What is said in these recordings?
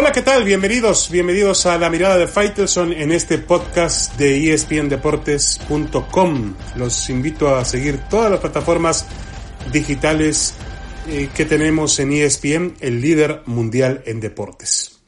Hola, ¿qué tal? Bienvenidos, bienvenidos a la mirada de Faitelson en este podcast de espndeportes.com. Los invito a seguir todas las plataformas digitales eh, que tenemos en ESPN, el líder mundial en deportes.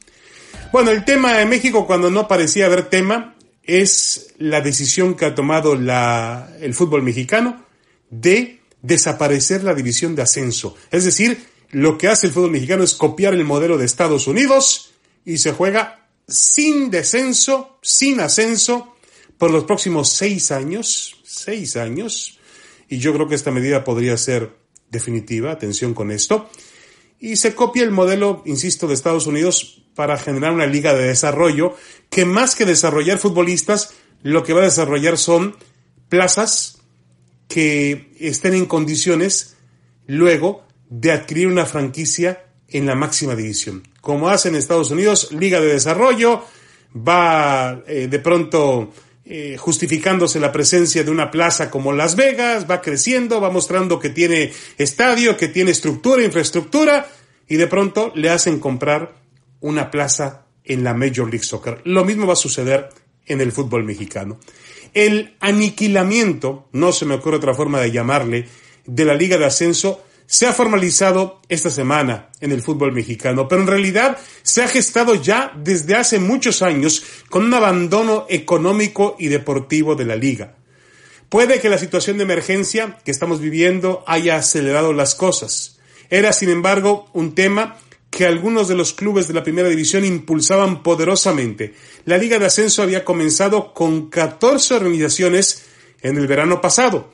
Bueno, el tema de México cuando no parecía haber tema es la decisión que ha tomado el fútbol mexicano de desaparecer la división de ascenso. Es decir, lo que hace el fútbol mexicano es copiar el modelo de Estados Unidos y se juega sin descenso, sin ascenso, por los próximos seis años, seis años, y yo creo que esta medida podría ser definitiva, atención con esto, y se copia el modelo, insisto, de Estados Unidos para generar una liga de desarrollo que más que desarrollar futbolistas, lo que va a desarrollar son plazas que estén en condiciones luego de adquirir una franquicia en la máxima división. Como hace en Estados Unidos, Liga de Desarrollo, va eh, de pronto eh, justificándose la presencia de una plaza como Las Vegas, va creciendo, va mostrando que tiene estadio, que tiene estructura, infraestructura, y de pronto le hacen comprar una plaza en la Major League Soccer. Lo mismo va a suceder en el fútbol mexicano. El aniquilamiento, no se me ocurre otra forma de llamarle, de la Liga de Ascenso se ha formalizado esta semana en el fútbol mexicano, pero en realidad se ha gestado ya desde hace muchos años con un abandono económico y deportivo de la liga. Puede que la situación de emergencia que estamos viviendo haya acelerado las cosas. Era, sin embargo, un tema que algunos de los clubes de la primera división impulsaban poderosamente. La Liga de Ascenso había comenzado con 14 organizaciones en el verano pasado.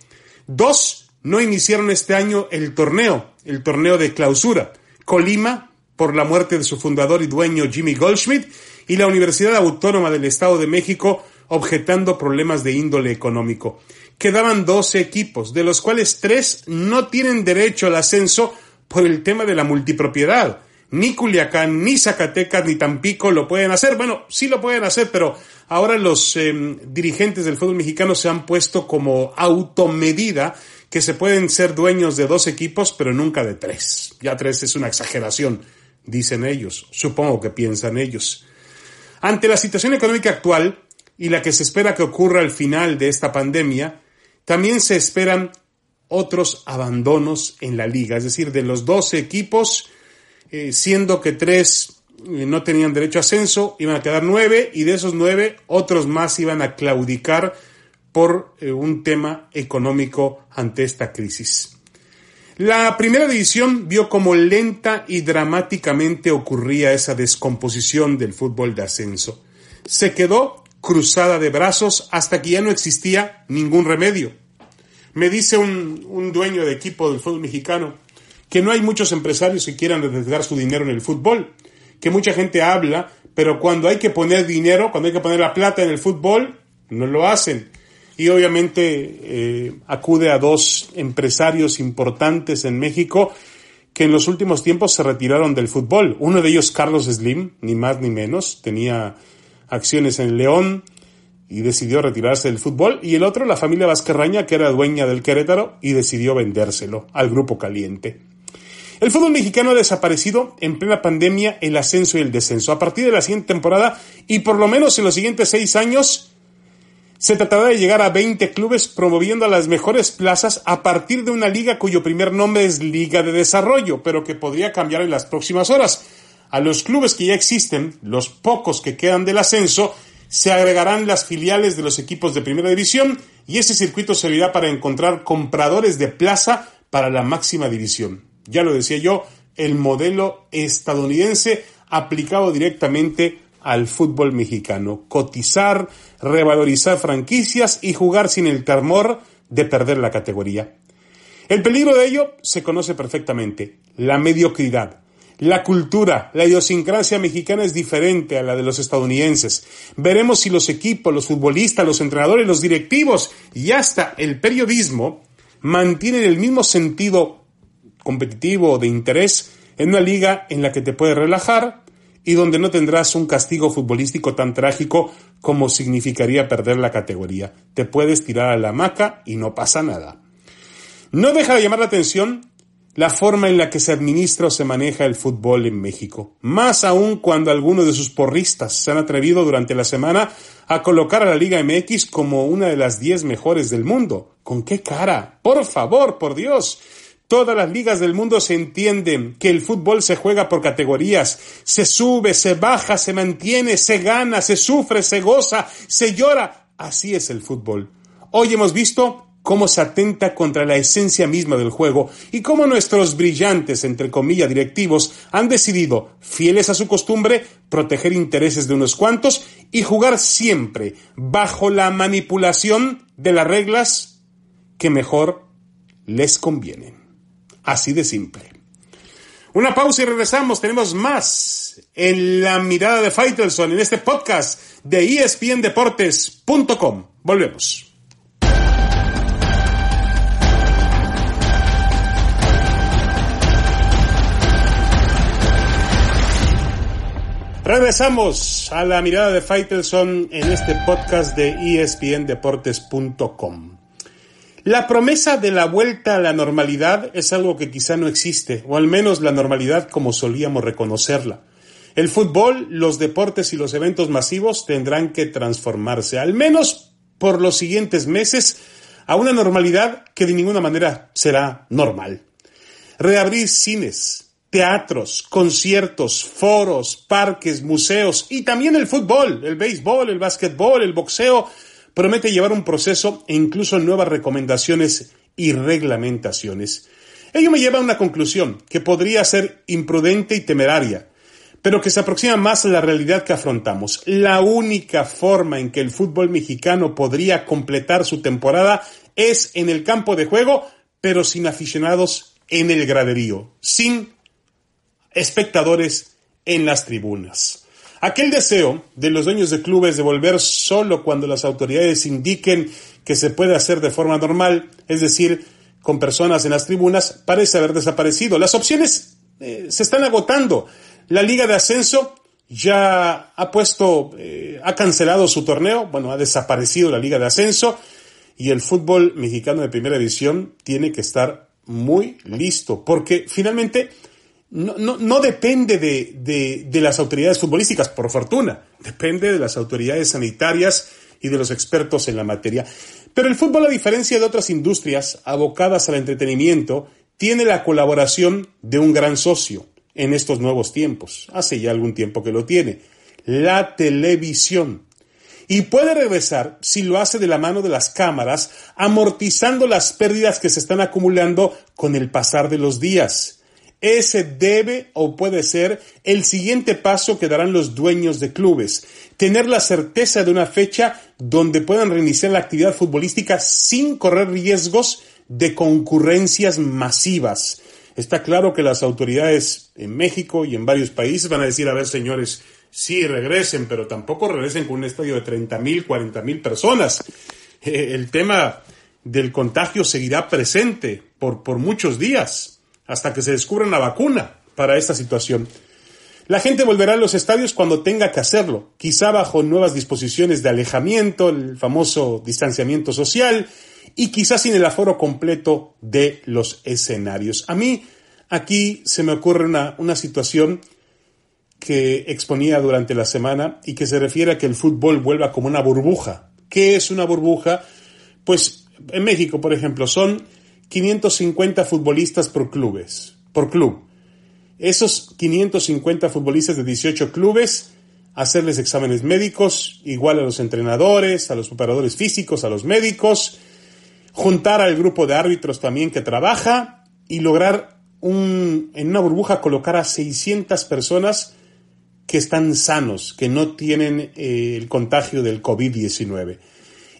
Dos no iniciaron este año el torneo, el torneo de clausura. Colima, por la muerte de su fundador y dueño Jimmy Goldschmidt, y la Universidad Autónoma del Estado de México, objetando problemas de índole económico. Quedaban 12 equipos, de los cuales tres no tienen derecho al ascenso por el tema de la multipropiedad. Ni Culiacán, ni Zacatecas, ni Tampico lo pueden hacer. Bueno, sí lo pueden hacer, pero ahora los eh, dirigentes del fútbol mexicano se han puesto como automedida que se pueden ser dueños de dos equipos, pero nunca de tres. Ya tres es una exageración, dicen ellos, supongo que piensan ellos. Ante la situación económica actual y la que se espera que ocurra al final de esta pandemia, también se esperan otros abandonos en la liga, es decir, de los 12 equipos, eh, siendo que tres eh, no tenían derecho a ascenso, iban a quedar nueve y de esos nueve otros más iban a claudicar por eh, un tema económico ante esta crisis. La primera división vio como lenta y dramáticamente ocurría esa descomposición del fútbol de ascenso. Se quedó cruzada de brazos hasta que ya no existía ningún remedio. Me dice un, un dueño de equipo del fútbol mexicano que no hay muchos empresarios que quieran arriesgar su dinero en el fútbol, que mucha gente habla, pero cuando hay que poner dinero, cuando hay que poner la plata en el fútbol, no lo hacen y obviamente eh, acude a dos empresarios importantes en México que en los últimos tiempos se retiraron del fútbol. Uno de ellos, Carlos Slim, ni más ni menos, tenía acciones en León y decidió retirarse del fútbol. Y el otro, la familia Vázquez que era dueña del Querétaro y decidió vendérselo al Grupo Caliente. El fútbol mexicano ha desaparecido en plena pandemia el ascenso y el descenso. A partir de la siguiente temporada y por lo menos en los siguientes seis años, se tratará de llegar a 20 clubes promoviendo a las mejores plazas a partir de una liga cuyo primer nombre es Liga de Desarrollo, pero que podría cambiar en las próximas horas. A los clubes que ya existen, los pocos que quedan del ascenso, se agregarán las filiales de los equipos de primera división y ese circuito servirá para encontrar compradores de plaza para la máxima división. Ya lo decía yo, el modelo estadounidense aplicado directamente al fútbol mexicano, cotizar, revalorizar franquicias y jugar sin el temor de perder la categoría. El peligro de ello se conoce perfectamente, la mediocridad. La cultura, la idiosincrasia mexicana es diferente a la de los estadounidenses. Veremos si los equipos, los futbolistas, los entrenadores, los directivos y hasta el periodismo mantienen el mismo sentido competitivo o de interés en una liga en la que te puedes relajar, y donde no tendrás un castigo futbolístico tan trágico como significaría perder la categoría. Te puedes tirar a la hamaca y no pasa nada. No deja de llamar la atención la forma en la que se administra o se maneja el fútbol en México. Más aún cuando algunos de sus porristas se han atrevido durante la semana a colocar a la Liga MX como una de las 10 mejores del mundo. ¿Con qué cara? Por favor, por Dios. Todas las ligas del mundo se entienden que el fútbol se juega por categorías, se sube, se baja, se mantiene, se gana, se sufre, se goza, se llora. Así es el fútbol. Hoy hemos visto cómo se atenta contra la esencia misma del juego y cómo nuestros brillantes, entre comillas, directivos han decidido, fieles a su costumbre, proteger intereses de unos cuantos y jugar siempre bajo la manipulación de las reglas que mejor les convienen. Así de simple. Una pausa y regresamos. Tenemos más en la mirada de Faitelson en este podcast de espndeportes.com. Volvemos. Regresamos a la mirada de Faitelson en este podcast de espndeportes.com. La promesa de la vuelta a la normalidad es algo que quizá no existe, o al menos la normalidad como solíamos reconocerla. El fútbol, los deportes y los eventos masivos tendrán que transformarse, al menos por los siguientes meses, a una normalidad que de ninguna manera será normal. Reabrir cines, teatros, conciertos, foros, parques, museos y también el fútbol, el béisbol, el básquetbol, el boxeo, promete llevar un proceso e incluso nuevas recomendaciones y reglamentaciones. Ello me lleva a una conclusión que podría ser imprudente y temeraria, pero que se aproxima más a la realidad que afrontamos. La única forma en que el fútbol mexicano podría completar su temporada es en el campo de juego, pero sin aficionados en el graderío, sin espectadores en las tribunas. Aquel deseo de los dueños de clubes de volver solo cuando las autoridades indiquen que se puede hacer de forma normal, es decir, con personas en las tribunas, parece haber desaparecido. Las opciones eh, se están agotando. La Liga de Ascenso ya ha puesto, eh, ha cancelado su torneo, bueno, ha desaparecido la Liga de Ascenso y el fútbol mexicano de primera división tiene que estar muy listo, porque finalmente no, no, no depende de, de, de, las autoridades futbolísticas, por fortuna, depende de las autoridades sanitarias y de los expertos en la materia. Pero el fútbol, a diferencia de otras industrias abocadas al entretenimiento, tiene la colaboración de un gran socio en estos nuevos tiempos. Hace ya algún tiempo que lo tiene. La televisión. Y puede regresar si lo hace de la mano de las cámaras, amortizando las pérdidas que se están acumulando con el pasar de los días ese debe o puede ser el siguiente paso que darán los dueños de clubes. Tener la certeza de una fecha donde puedan reiniciar la actividad futbolística sin correr riesgos de concurrencias masivas. Está claro que las autoridades en México y en varios países van a decir, a ver señores, sí regresen, pero tampoco regresen con un estadio de 30 mil, 40 mil personas. Eh, el tema del contagio seguirá presente por, por muchos días hasta que se descubra una vacuna para esta situación. La gente volverá a los estadios cuando tenga que hacerlo, quizá bajo nuevas disposiciones de alejamiento, el famoso distanciamiento social, y quizás sin el aforo completo de los escenarios. A mí aquí se me ocurre una, una situación que exponía durante la semana y que se refiere a que el fútbol vuelva como una burbuja. ¿Qué es una burbuja? Pues en México, por ejemplo, son 550 futbolistas por clubes, por club. Esos 550 futbolistas de 18 clubes, hacerles exámenes médicos, igual a los entrenadores, a los operadores físicos, a los médicos, juntar al grupo de árbitros también que trabaja y lograr un, en una burbuja colocar a 600 personas que están sanos, que no tienen eh, el contagio del COVID-19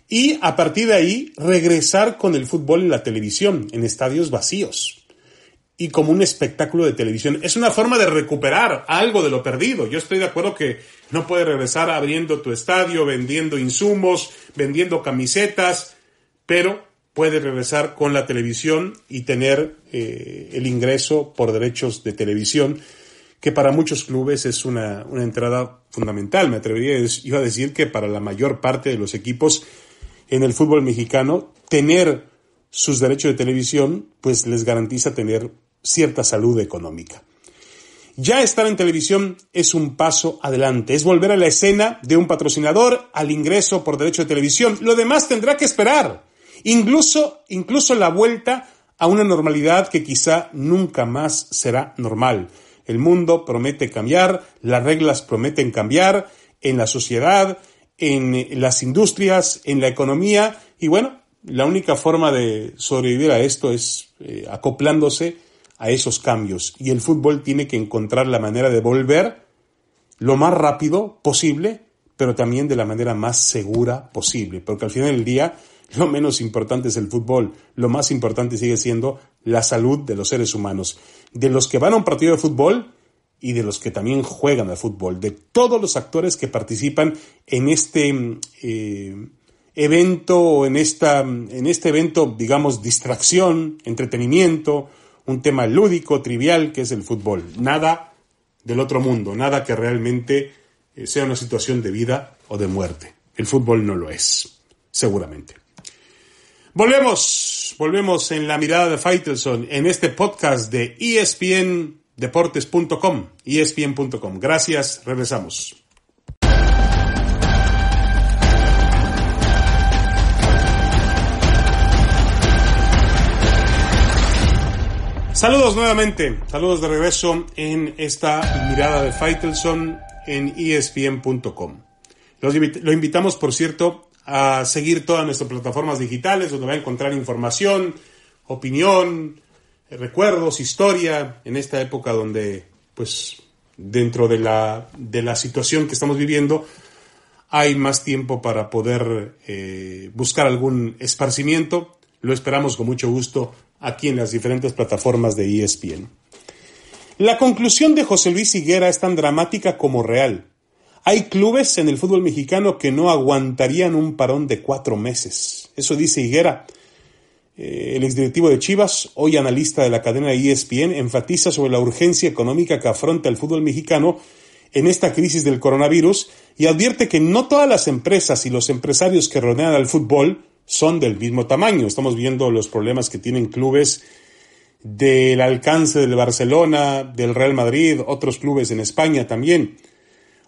y a partir de ahí regresar con el fútbol en la televisión, en estadios vacíos y como un espectáculo de televisión. Es una forma de recuperar algo de lo perdido. Yo estoy de acuerdo que no puedes regresar abriendo tu estadio, vendiendo insumos, vendiendo camisetas, pero puedes regresar con la televisión y tener eh, el ingreso por derechos de televisión, que para muchos clubes es una, una entrada fundamental. Me atrevería a decir que para la mayor parte de los equipos en el fútbol mexicano, tener sus derechos de televisión, pues les garantiza tener cierta salud económica. Ya estar en televisión es un paso adelante, es volver a la escena de un patrocinador al ingreso por derecho de televisión. Lo demás tendrá que esperar. Incluso, incluso la vuelta a una normalidad que quizá nunca más será normal. El mundo promete cambiar, las reglas prometen cambiar en la sociedad, en las industrias, en la economía y bueno, la única forma de sobrevivir a esto es eh, acoplándose a esos cambios. Y el fútbol tiene que encontrar la manera de volver lo más rápido posible, pero también de la manera más segura posible, porque al final del día lo menos importante es el fútbol, lo más importante sigue siendo la salud de los seres humanos, de los que van a un partido de fútbol y de los que también juegan al fútbol, de todos los actores que participan en este eh, evento, en, esta, en este evento, digamos, distracción, entretenimiento, un tema lúdico, trivial, que es el fútbol. Nada del otro mundo, nada que realmente eh, sea una situación de vida o de muerte. El fútbol no lo es, seguramente. Volvemos, volvemos en la mirada de Faitelson en este podcast de espndeportes.com, espn.com. Gracias, regresamos. Saludos nuevamente, saludos de regreso en esta mirada de Faitelson en espn.com. Lo invitamos, por cierto, a seguir todas nuestras plataformas digitales donde va a encontrar información, opinión, recuerdos, historia, en esta época donde, pues, dentro de la, de la situación que estamos viviendo, hay más tiempo para poder eh, buscar algún esparcimiento. Lo esperamos con mucho gusto aquí en las diferentes plataformas de ESPN. La conclusión de José Luis Higuera es tan dramática como real. Hay clubes en el fútbol mexicano que no aguantarían un parón de cuatro meses. Eso dice Higuera. Eh, el exdirectivo de Chivas, hoy analista de la cadena ESPN, enfatiza sobre la urgencia económica que afronta el fútbol mexicano en esta crisis del coronavirus y advierte que no todas las empresas y los empresarios que rodean al fútbol son del mismo tamaño. Estamos viendo los problemas que tienen clubes del alcance del Barcelona, del Real Madrid, otros clubes en España también.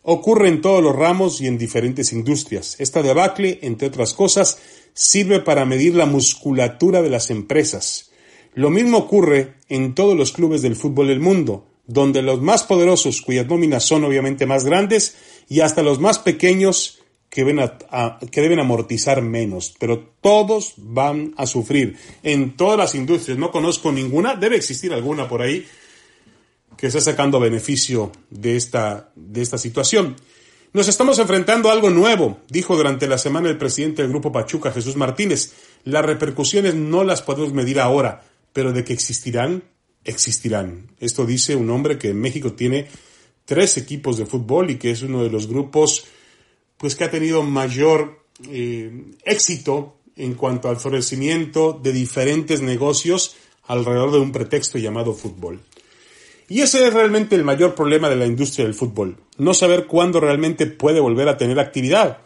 Ocurre en todos los ramos y en diferentes industrias. Esta debacle, entre otras cosas, sirve para medir la musculatura de las empresas. Lo mismo ocurre en todos los clubes del fútbol del mundo, donde los más poderosos, cuyas nóminas son obviamente más grandes, y hasta los más pequeños, que, que deben amortizar menos, pero todos van a sufrir en todas las industrias. No conozco ninguna, debe existir alguna por ahí que esté sacando beneficio de esta, de esta situación. Nos estamos enfrentando a algo nuevo, dijo durante la semana el presidente del Grupo Pachuca, Jesús Martínez. Las repercusiones no las podemos medir ahora, pero de que existirán, existirán. Esto dice un hombre que en México tiene tres equipos de fútbol y que es uno de los grupos pues que ha tenido mayor eh, éxito en cuanto al florecimiento de diferentes negocios alrededor de un pretexto llamado fútbol. Y ese es realmente el mayor problema de la industria del fútbol, no saber cuándo realmente puede volver a tener actividad.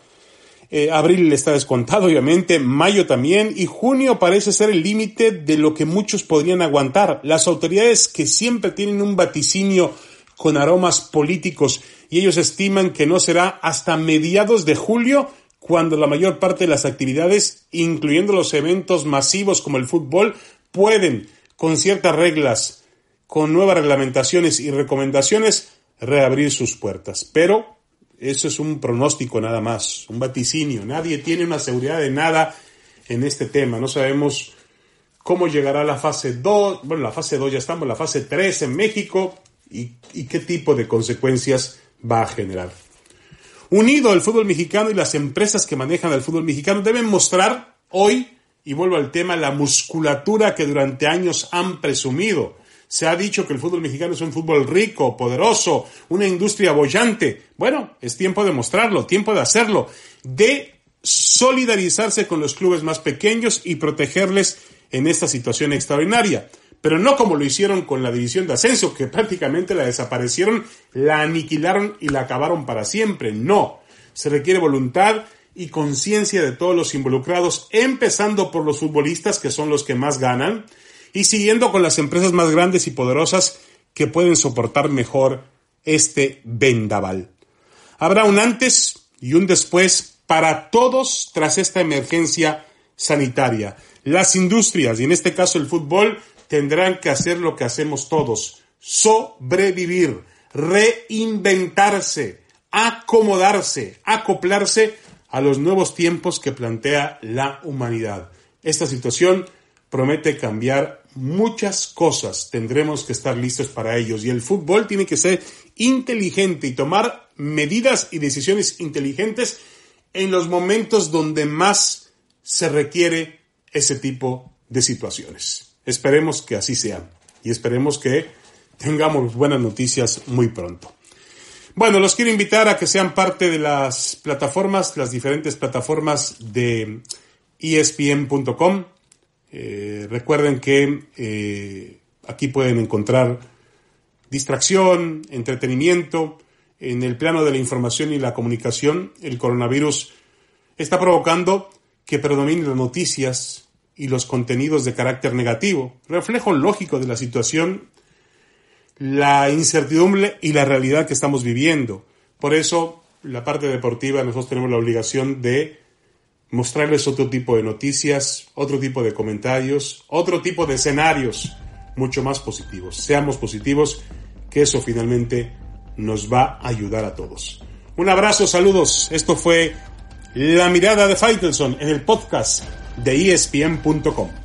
Eh, abril está descontado, obviamente, mayo también, y junio parece ser el límite de lo que muchos podrían aguantar. Las autoridades que siempre tienen un vaticinio con aromas políticos y ellos estiman que no será hasta mediados de julio cuando la mayor parte de las actividades, incluyendo los eventos masivos como el fútbol, pueden, con ciertas reglas, con nuevas reglamentaciones y recomendaciones, reabrir sus puertas. Pero eso es un pronóstico nada más, un vaticinio. Nadie tiene una seguridad de nada en este tema. No sabemos cómo llegará la fase 2. Bueno, la fase 2 ya estamos, la fase 3 en México y, qué tipo de consecuencias va a generar. Unido el fútbol mexicano y las empresas que manejan el fútbol mexicano deben mostrar hoy, y vuelvo al tema, la musculatura que durante años han presumido. Se ha dicho que el fútbol mexicano es un fútbol rico, poderoso, una industria bollante. Bueno, es tiempo de mostrarlo, tiempo de hacerlo, de solidarizarse con los clubes más pequeños y protegerles en esta situación extraordinaria pero no como lo hicieron con la división de ascenso, que prácticamente la desaparecieron, la aniquilaron y la acabaron para siempre. No, se requiere voluntad y conciencia de todos los involucrados, empezando por los futbolistas, que son los que más ganan, y siguiendo con las empresas más grandes y poderosas que pueden soportar mejor este vendaval. Habrá un antes y un después para todos tras esta emergencia sanitaria. Las industrias, y en este caso el fútbol, tendrán que hacer lo que hacemos todos, sobrevivir, reinventarse, acomodarse, acoplarse a los nuevos tiempos que plantea la humanidad. Esta situación promete cambiar muchas cosas. Tendremos que estar listos para ellos. Y el fútbol tiene que ser inteligente y tomar medidas y decisiones inteligentes en los momentos donde más se requiere ese tipo de situaciones. Esperemos que así sea y esperemos que tengamos buenas noticias muy pronto. Bueno, los quiero invitar a que sean parte de las plataformas, las diferentes plataformas de espn.com. Eh, recuerden que eh, aquí pueden encontrar distracción, entretenimiento. En el plano de la información y la comunicación, el coronavirus está provocando que predominen las noticias y los contenidos de carácter negativo, reflejo lógico de la situación, la incertidumbre y la realidad que estamos viviendo. Por eso, la parte deportiva, nosotros tenemos la obligación de mostrarles otro tipo de noticias, otro tipo de comentarios, otro tipo de escenarios mucho más positivos. Seamos positivos, que eso finalmente nos va a ayudar a todos. Un abrazo, saludos. Esto fue La mirada de Faitelson en el podcast de espn.com.